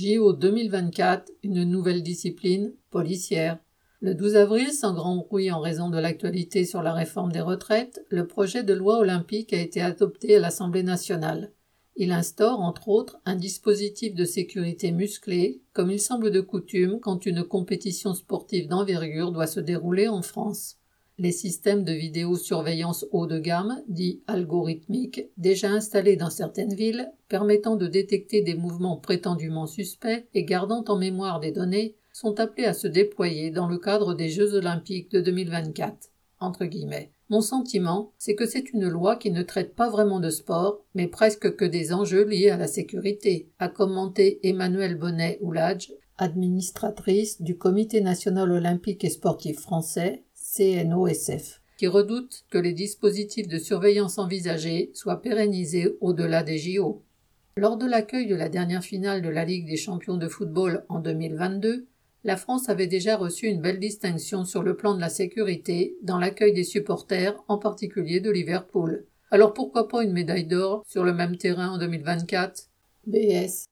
JO 2024, une nouvelle discipline, policière. Le 12 avril, sans grand bruit en raison de l'actualité sur la réforme des retraites, le projet de loi olympique a été adopté à l'Assemblée nationale. Il instaure, entre autres, un dispositif de sécurité musclé, comme il semble de coutume quand une compétition sportive d'envergure doit se dérouler en France. Les systèmes de vidéosurveillance haut de gamme, dits algorithmiques, déjà installés dans certaines villes, permettant de détecter des mouvements prétendument suspects et gardant en mémoire des données, sont appelés à se déployer dans le cadre des Jeux olympiques de 2024. Entre guillemets. Mon sentiment, c'est que c'est une loi qui ne traite pas vraiment de sport, mais presque que des enjeux liés à la sécurité, a commenté Emmanuel Bonnet-Ouladj, administratrice du Comité national olympique et sportif français, CNOSF, qui redoute que les dispositifs de surveillance envisagés soient pérennisés au-delà des JO. Lors de l'accueil de la dernière finale de la Ligue des champions de football en 2022, la France avait déjà reçu une belle distinction sur le plan de la sécurité dans l'accueil des supporters, en particulier de Liverpool. Alors pourquoi pas une médaille d'or sur le même terrain en 2024 BS